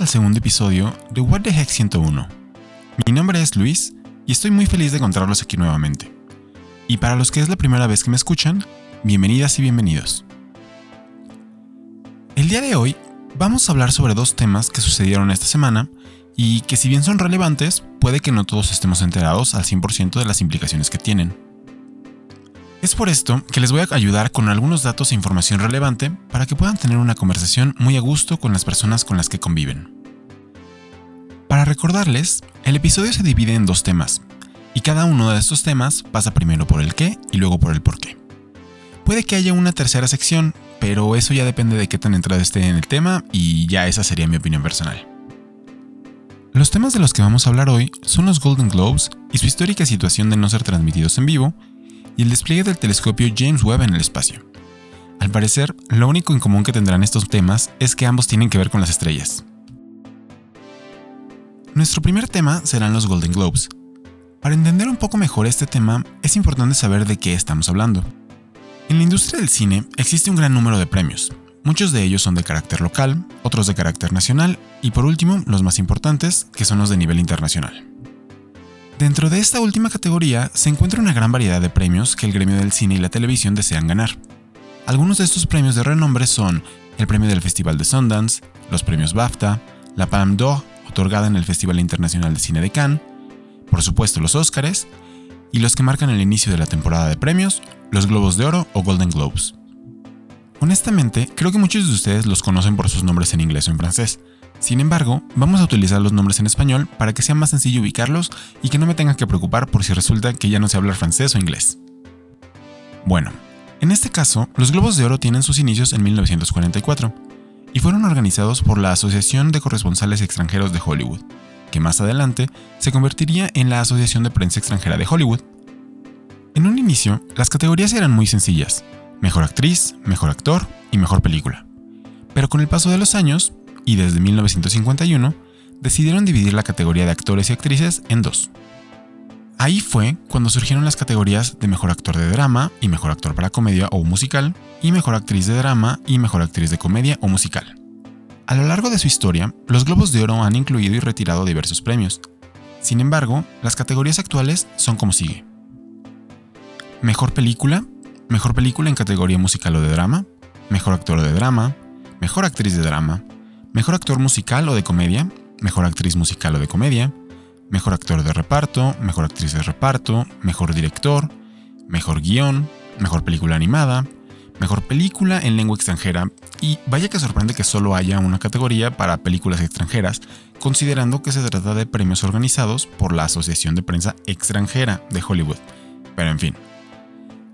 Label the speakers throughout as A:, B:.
A: Al segundo episodio de What the Heck 101. Mi nombre es Luis y estoy muy feliz de encontrarlos aquí nuevamente. Y para los que es la primera vez que me escuchan, bienvenidas y bienvenidos. El día de hoy vamos a hablar sobre dos temas que sucedieron esta semana y que si bien son relevantes, puede que no todos estemos enterados al 100% de las implicaciones que tienen. Es por esto que les voy a ayudar con algunos datos e información relevante para que puedan tener una conversación muy a gusto con las personas con las que conviven. Para recordarles, el episodio se divide en dos temas, y cada uno de estos temas pasa primero por el qué y luego por el por qué. Puede que haya una tercera sección, pero eso ya depende de qué tan entrado esté en el tema y ya esa sería mi opinión personal. Los temas de los que vamos a hablar hoy son los Golden Globes y su histórica situación de no ser transmitidos en vivo, y el despliegue del telescopio James Webb en el espacio. Al parecer, lo único en común que tendrán estos temas es que ambos tienen que ver con las estrellas. Nuestro primer tema serán los Golden Globes. Para entender un poco mejor este tema, es importante saber de qué estamos hablando. En la industria del cine existe un gran número de premios. Muchos de ellos son de carácter local, otros de carácter nacional y por último los más importantes, que son los de nivel internacional. Dentro de esta última categoría se encuentra una gran variedad de premios que el gremio del cine y la televisión desean ganar. Algunos de estos premios de renombre son el premio del Festival de Sundance, los premios BAFTA, la Palme d'Or, otorgada en el Festival Internacional de Cine de Cannes, por supuesto los Oscars, y los que marcan el inicio de la temporada de premios, los Globos de Oro o Golden Globes. Honestamente, creo que muchos de ustedes los conocen por sus nombres en inglés o en francés, sin embargo, vamos a utilizar los nombres en español para que sea más sencillo ubicarlos y que no me tenga que preocupar por si resulta que ya no sé hablar francés o inglés. Bueno, en este caso, los Globos de Oro tienen sus inicios en 1944 y fueron organizados por la Asociación de Corresponsales Extranjeros de Hollywood, que más adelante se convertiría en la Asociación de Prensa Extranjera de Hollywood. En un inicio, las categorías eran muy sencillas, mejor actriz, mejor actor y mejor película. Pero con el paso de los años, y desde 1951 decidieron dividir la categoría de actores y actrices en dos. Ahí fue cuando surgieron las categorías de mejor actor de drama y mejor actor para comedia o musical, y mejor actriz de drama y mejor actriz de comedia o musical. A lo largo de su historia, los Globos de Oro han incluido y retirado diversos premios. Sin embargo, las categorías actuales son como sigue. Mejor película, mejor película en categoría musical o de drama, mejor actor de drama, mejor actriz de drama, Mejor actor musical o de comedia, mejor actriz musical o de comedia, mejor actor de reparto, mejor actriz de reparto, mejor director, mejor guion, mejor película animada, mejor película en lengua extranjera, y vaya que sorprende que solo haya una categoría para películas extranjeras, considerando que se trata de premios organizados por la Asociación de Prensa Extranjera de Hollywood. Pero en fin.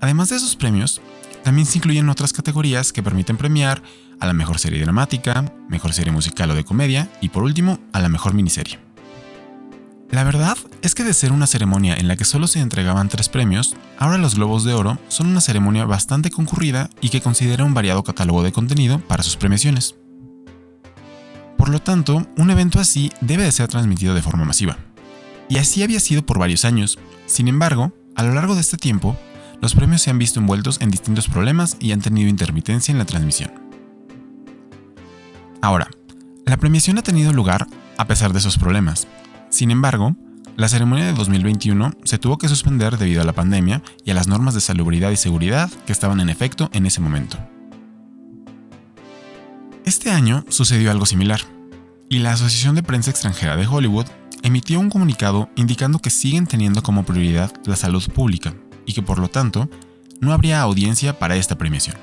A: Además de esos premios, también se incluyen otras categorías que permiten premiar a la mejor serie dramática, mejor serie musical o de comedia y por último a la mejor miniserie. La verdad es que de ser una ceremonia en la que solo se entregaban tres premios, ahora los Globos de Oro son una ceremonia bastante concurrida y que considera un variado catálogo de contenido para sus premiaciones. Por lo tanto, un evento así debe de ser transmitido de forma masiva. Y así había sido por varios años. Sin embargo, a lo largo de este tiempo, los premios se han visto envueltos en distintos problemas y han tenido intermitencia en la transmisión. Ahora, la premiación ha tenido lugar a pesar de esos problemas. Sin embargo, la ceremonia de 2021 se tuvo que suspender debido a la pandemia y a las normas de salubridad y seguridad que estaban en efecto en ese momento. Este año sucedió algo similar, y la Asociación de Prensa Extranjera de Hollywood emitió un comunicado indicando que siguen teniendo como prioridad la salud pública y que por lo tanto no habría audiencia para esta premiación.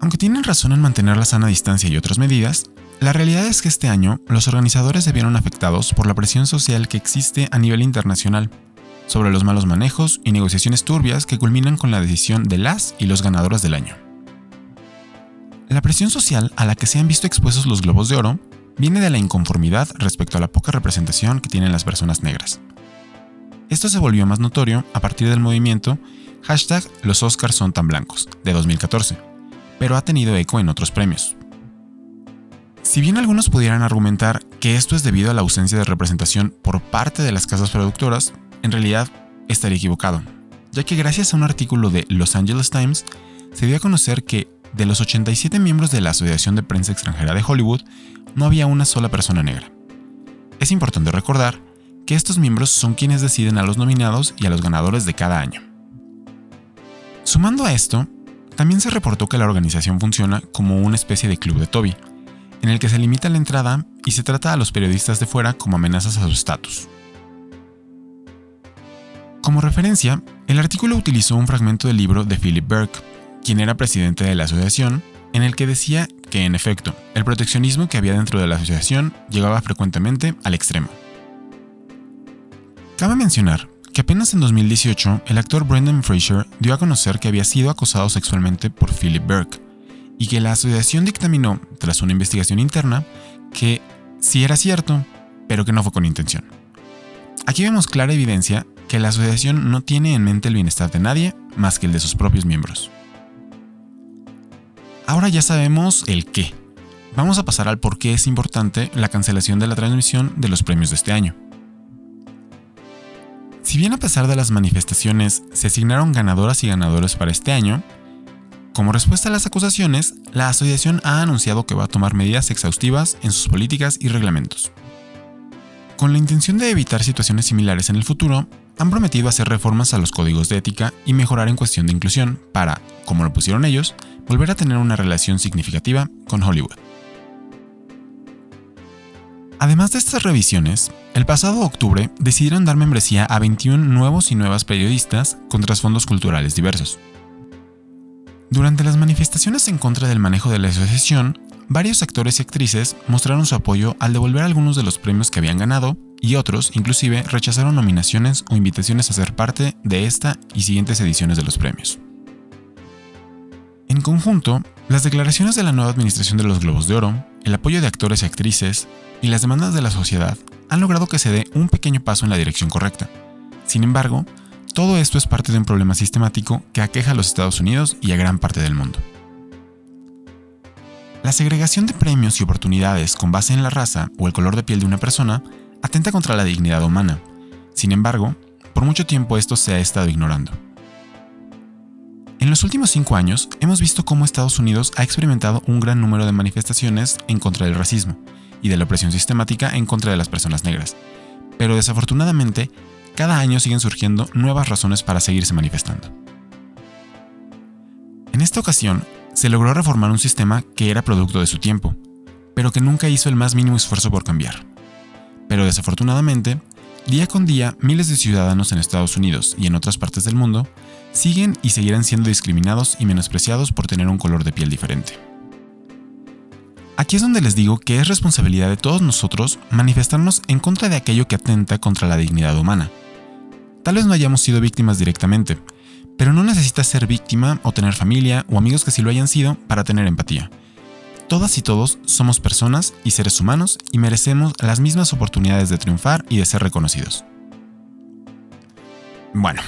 A: Aunque tienen razón en mantener la sana distancia y otras medidas, la realidad es que este año los organizadores se vieron afectados por la presión social que existe a nivel internacional sobre los malos manejos y negociaciones turbias que culminan con la decisión de las y los ganadores del año. La presión social a la que se han visto expuestos los globos de oro viene de la inconformidad respecto a la poca representación que tienen las personas negras. Esto se volvió más notorio a partir del movimiento hashtag Los Oscars son tan blancos de 2014, pero ha tenido eco en otros premios. Si bien algunos pudieran argumentar que esto es debido a la ausencia de representación por parte de las casas productoras, en realidad estaría equivocado, ya que gracias a un artículo de Los Angeles Times se dio a conocer que de los 87 miembros de la Asociación de Prensa Extranjera de Hollywood, no había una sola persona negra. Es importante recordar que estos miembros son quienes deciden a los nominados y a los ganadores de cada año. Sumando a esto, también se reportó que la organización funciona como una especie de club de Toby, en el que se limita la entrada y se trata a los periodistas de fuera como amenazas a su estatus. Como referencia, el artículo utilizó un fragmento del libro de Philip Burke, quien era presidente de la asociación, en el que decía que, en efecto, el proteccionismo que había dentro de la asociación llegaba frecuentemente al extremo. Cabe mencionar que apenas en 2018 el actor Brendan Fraser dio a conocer que había sido acosado sexualmente por Philip Burke, y que la asociación dictaminó, tras una investigación interna, que sí era cierto, pero que no fue con intención. Aquí vemos clara evidencia que la asociación no tiene en mente el bienestar de nadie más que el de sus propios miembros. Ahora ya sabemos el qué. Vamos a pasar al por qué es importante la cancelación de la transmisión de los premios de este año. Si bien a pesar de las manifestaciones se asignaron ganadoras y ganadores para este año, como respuesta a las acusaciones, la asociación ha anunciado que va a tomar medidas exhaustivas en sus políticas y reglamentos. Con la intención de evitar situaciones similares en el futuro, han prometido hacer reformas a los códigos de ética y mejorar en cuestión de inclusión para, como lo pusieron ellos, volver a tener una relación significativa con Hollywood. Además de estas revisiones, el pasado octubre decidieron dar membresía a 21 nuevos y nuevas periodistas con trasfondos culturales diversos. Durante las manifestaciones en contra del manejo de la asociación, varios actores y actrices mostraron su apoyo al devolver algunos de los premios que habían ganado y otros inclusive rechazaron nominaciones o invitaciones a ser parte de esta y siguientes ediciones de los premios. En conjunto, las declaraciones de la nueva administración de los Globos de Oro, el apoyo de actores y actrices y las demandas de la sociedad han logrado que se dé un pequeño paso en la dirección correcta. Sin embargo, todo esto es parte de un problema sistemático que aqueja a los Estados Unidos y a gran parte del mundo. La segregación de premios y oportunidades con base en la raza o el color de piel de una persona atenta contra la dignidad humana. Sin embargo, por mucho tiempo esto se ha estado ignorando. En los últimos cinco años hemos visto cómo Estados Unidos ha experimentado un gran número de manifestaciones en contra del racismo y de la opresión sistemática en contra de las personas negras. Pero desafortunadamente, cada año siguen surgiendo nuevas razones para seguirse manifestando. En esta ocasión, se logró reformar un sistema que era producto de su tiempo, pero que nunca hizo el más mínimo esfuerzo por cambiar. Pero desafortunadamente, día con día miles de ciudadanos en Estados Unidos y en otras partes del mundo siguen y seguirán siendo discriminados y menospreciados por tener un color de piel diferente. Aquí es donde les digo que es responsabilidad de todos nosotros manifestarnos en contra de aquello que atenta contra la dignidad humana. Tal vez no hayamos sido víctimas directamente, pero no necesitas ser víctima o tener familia o amigos que sí lo hayan sido para tener empatía. Todas y todos somos personas y seres humanos y merecemos las mismas oportunidades de triunfar y de ser reconocidos. Bueno,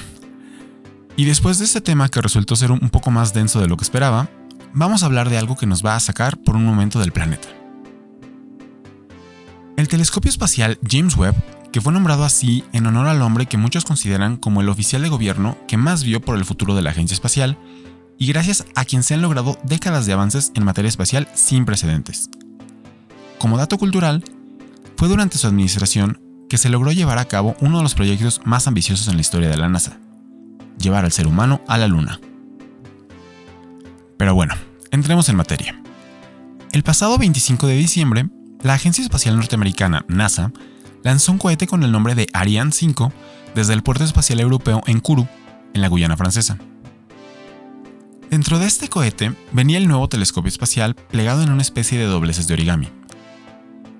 A: y después de este tema que resultó ser un poco más denso de lo que esperaba, vamos a hablar de algo que nos va a sacar por un momento del planeta. El telescopio espacial James Webb, que fue nombrado así en honor al hombre que muchos consideran como el oficial de gobierno que más vio por el futuro de la agencia espacial, y gracias a quien se han logrado décadas de avances en materia espacial sin precedentes. Como dato cultural, fue durante su administración que se logró llevar a cabo uno de los proyectos más ambiciosos en la historia de la NASA, llevar al ser humano a la Luna. Pero bueno, entremos en materia. El pasado 25 de diciembre, la Agencia Espacial Norteamericana, NASA, lanzó un cohete con el nombre de Ariane 5 desde el puerto espacial europeo en Kourou, en la Guyana francesa. Dentro de este cohete venía el nuevo telescopio espacial plegado en una especie de dobleces de origami.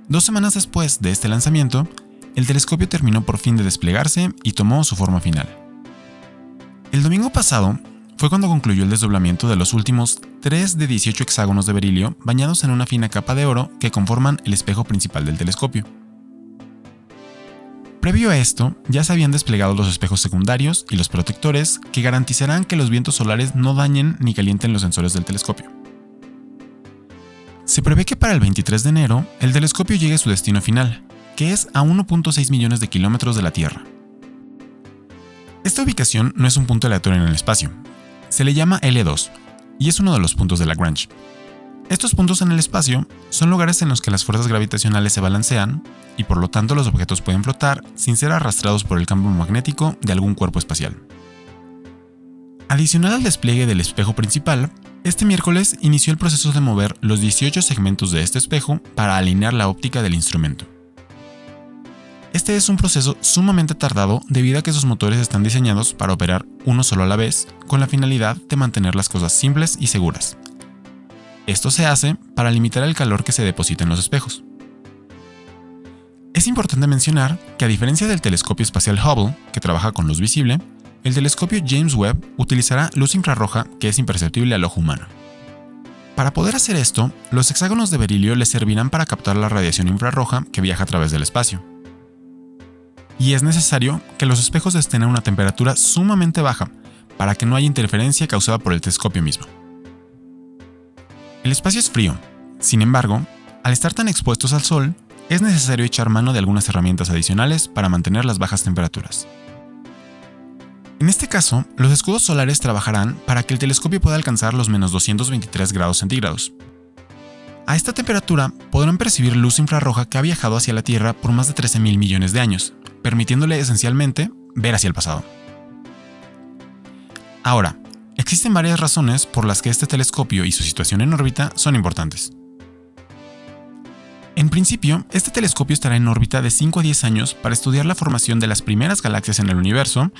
A: Dos semanas después de este lanzamiento, el telescopio terminó por fin de desplegarse y tomó su forma final. El domingo pasado, fue cuando concluyó el desdoblamiento de los últimos 3 de 18 hexágonos de berilio bañados en una fina capa de oro que conforman el espejo principal del telescopio. Previo a esto, ya se habían desplegado los espejos secundarios y los protectores que garantizarán que los vientos solares no dañen ni calienten los sensores del telescopio. Se prevé que para el 23 de enero el telescopio llegue a su destino final, que es a 1.6 millones de kilómetros de la Tierra. Esta ubicación no es un punto aleatorio en el espacio, se le llama L2, y es uno de los puntos de Lagrange. Estos puntos en el espacio son lugares en los que las fuerzas gravitacionales se balancean y por lo tanto los objetos pueden flotar sin ser arrastrados por el campo magnético de algún cuerpo espacial. Adicional al despliegue del espejo principal, este miércoles inició el proceso de mover los 18 segmentos de este espejo para alinear la óptica del instrumento. Este es un proceso sumamente tardado debido a que sus motores están diseñados para operar uno solo a la vez, con la finalidad de mantener las cosas simples y seguras. Esto se hace para limitar el calor que se deposita en los espejos. Es importante mencionar que a diferencia del telescopio espacial Hubble, que trabaja con luz visible, el telescopio James Webb utilizará luz infrarroja que es imperceptible al ojo humano. Para poder hacer esto, los hexágonos de berilio le servirán para captar la radiación infrarroja que viaja a través del espacio. Y es necesario que los espejos estén a una temperatura sumamente baja para que no haya interferencia causada por el telescopio mismo. El espacio es frío, sin embargo, al estar tan expuestos al sol, es necesario echar mano de algunas herramientas adicionales para mantener las bajas temperaturas. En este caso, los escudos solares trabajarán para que el telescopio pueda alcanzar los menos 223 grados centígrados. A esta temperatura podrán percibir luz infrarroja que ha viajado hacia la Tierra por más de 13 mil millones de años, permitiéndole esencialmente ver hacia el pasado. Ahora, existen varias razones por las que este telescopio y su situación en órbita son importantes. En principio, este telescopio estará en órbita de 5 a 10 años para estudiar la formación de las primeras galaxias en el universo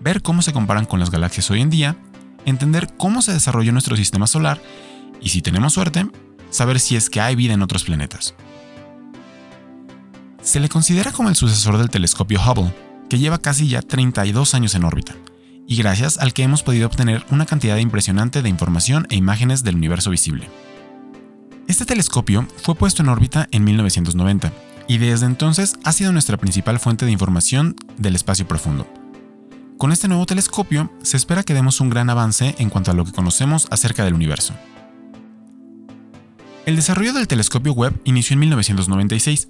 A: ver cómo se comparan con las galaxias hoy en día, entender cómo se desarrolló nuestro sistema solar y si tenemos suerte, saber si es que hay vida en otros planetas. Se le considera como el sucesor del telescopio Hubble, que lleva casi ya 32 años en órbita, y gracias al que hemos podido obtener una cantidad impresionante de información e imágenes del universo visible. Este telescopio fue puesto en órbita en 1990, y desde entonces ha sido nuestra principal fuente de información del espacio profundo, con este nuevo telescopio se espera que demos un gran avance en cuanto a lo que conocemos acerca del universo. El desarrollo del telescopio Webb inició en 1996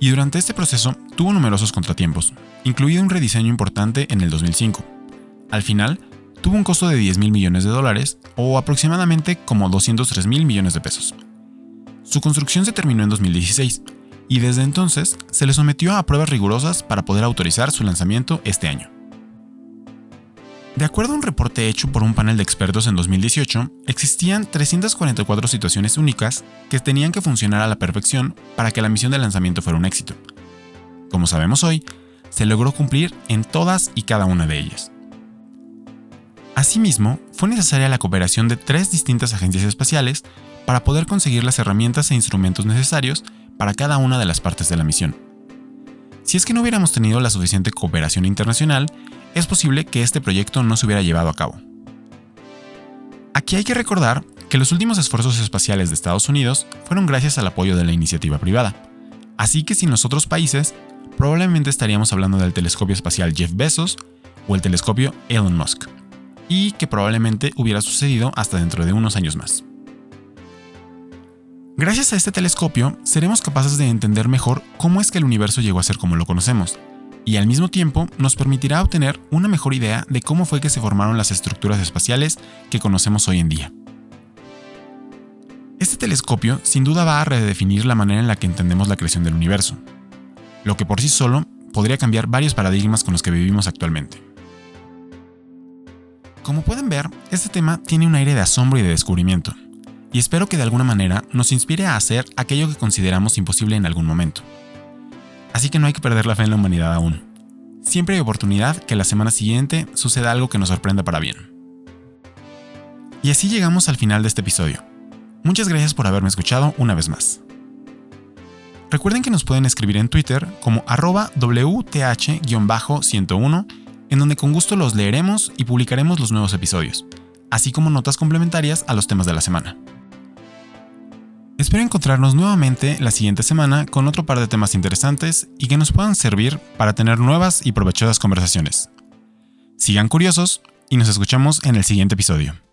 A: y durante este proceso tuvo numerosos contratiempos, incluido un rediseño importante en el 2005. Al final, tuvo un costo de 10 mil millones de dólares o aproximadamente como 203 mil millones de pesos. Su construcción se terminó en 2016 y desde entonces se le sometió a pruebas rigurosas para poder autorizar su lanzamiento este año. De acuerdo a un reporte hecho por un panel de expertos en 2018, existían 344 situaciones únicas que tenían que funcionar a la perfección para que la misión de lanzamiento fuera un éxito. Como sabemos hoy, se logró cumplir en todas y cada una de ellas. Asimismo, fue necesaria la cooperación de tres distintas agencias espaciales para poder conseguir las herramientas e instrumentos necesarios para cada una de las partes de la misión. Si es que no hubiéramos tenido la suficiente cooperación internacional, es posible que este proyecto no se hubiera llevado a cabo. Aquí hay que recordar que los últimos esfuerzos espaciales de Estados Unidos fueron gracias al apoyo de la iniciativa privada, así que sin los otros países, probablemente estaríamos hablando del telescopio espacial Jeff Bezos o el telescopio Elon Musk, y que probablemente hubiera sucedido hasta dentro de unos años más. Gracias a este telescopio, seremos capaces de entender mejor cómo es que el universo llegó a ser como lo conocemos, y al mismo tiempo nos permitirá obtener una mejor idea de cómo fue que se formaron las estructuras espaciales que conocemos hoy en día. Este telescopio sin duda va a redefinir la manera en la que entendemos la creación del universo, lo que por sí solo podría cambiar varios paradigmas con los que vivimos actualmente. Como pueden ver, este tema tiene un aire de asombro y de descubrimiento, y espero que de alguna manera nos inspire a hacer aquello que consideramos imposible en algún momento. Así que no hay que perder la fe en la humanidad aún. Siempre hay oportunidad que la semana siguiente suceda algo que nos sorprenda para bien. Y así llegamos al final de este episodio. Muchas gracias por haberme escuchado una vez más. Recuerden que nos pueden escribir en Twitter como arroba WTH-101, en donde con gusto los leeremos y publicaremos los nuevos episodios, así como notas complementarias a los temas de la semana. Espero encontrarnos nuevamente la siguiente semana con otro par de temas interesantes y que nos puedan servir para tener nuevas y provechosas conversaciones. Sigan curiosos y nos escuchamos en el siguiente episodio.